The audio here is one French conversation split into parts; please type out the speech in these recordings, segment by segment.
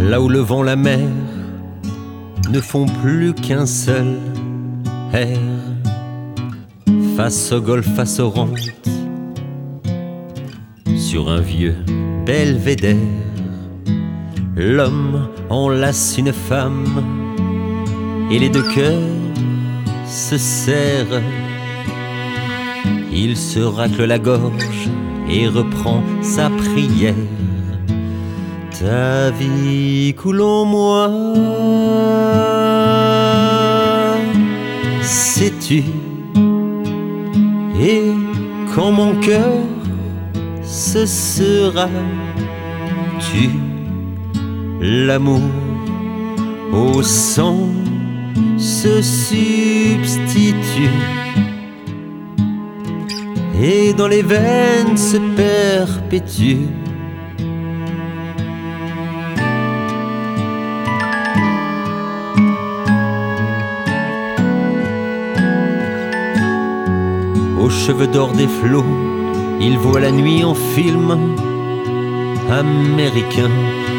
là où le vent, la mer ne font plus qu'un seul air. Face au golfe, face sur un vieux belvédère, l'homme enlace une femme et les deux cœurs se serrent. Il se racle la gorge et reprend sa prière. Ta vie coule moi, sais-tu Et quand mon cœur ce sera tu l'amour au sang se substitue et dans les veines se perpétue. Aux cheveux d'or des flots, il voit la nuit en film américain.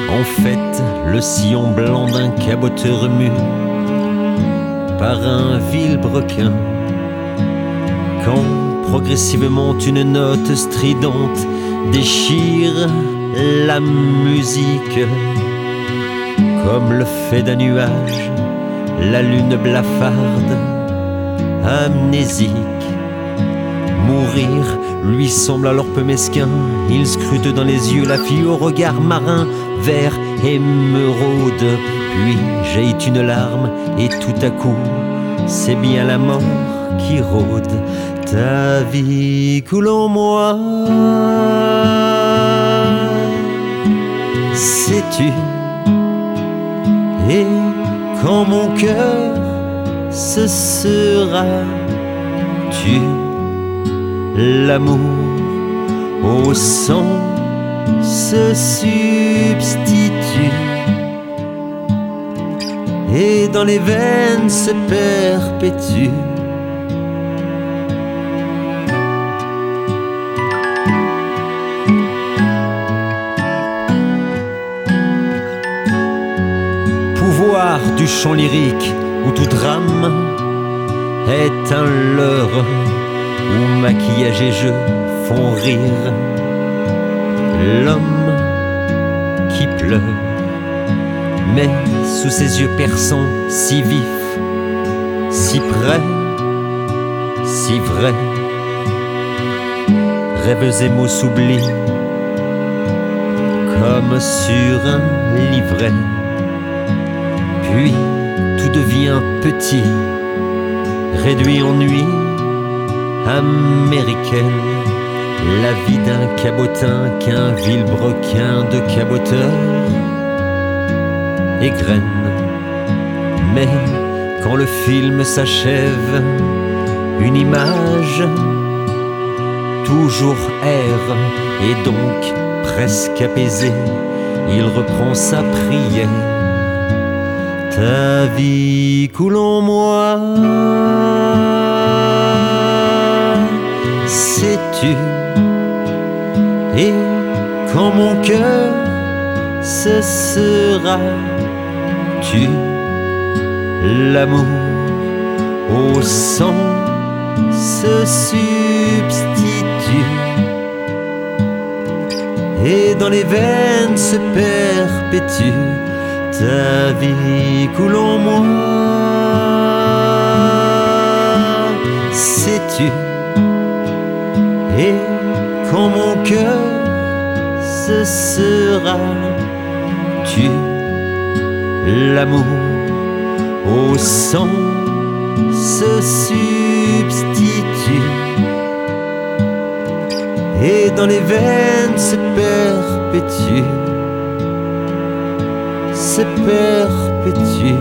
En fait, le sillon blanc d'un caboteur mu par un vilebrequin. Quand progressivement une note stridente déchire la musique, comme le fait d'un nuage, la lune blafarde, amnésique. Mourir. Lui semble alors peu mesquin, il scrute dans les yeux la fille au regard marin, vert émeraude, puis jaillit une larme et tout à coup, c'est bien la mort qui rôde. Ta vie coule en moi, sais-tu? Et quand mon cœur se sera tu l'amour au sang se substitue et dans les veines se perpétue. Pouvoir du chant lyrique où tout drame est un leurre où maquillage et jeu font rire l'homme qui pleure. Mais sous ses yeux perçants si vifs, si près, si vrais, rêves et mots s'oublient comme sur un livret. Puis tout devient petit, réduit en nuit américaine, la vie d'un cabotin qu'un vilebrequin de caboteur égrène. Mais quand le film s'achève, une image toujours erre et donc presque apaisée, il reprend sa prière. Ta vie coule en moi sais-tu? Et quand mon cœur ce sera tu l'amour au sang se substitue. Et dans les veines se perpétue ta vie coule moi sais-tu et quand mon cœur ce sera tu l'amour au sang se substitue. Et dans les veines se perpétue se perpétue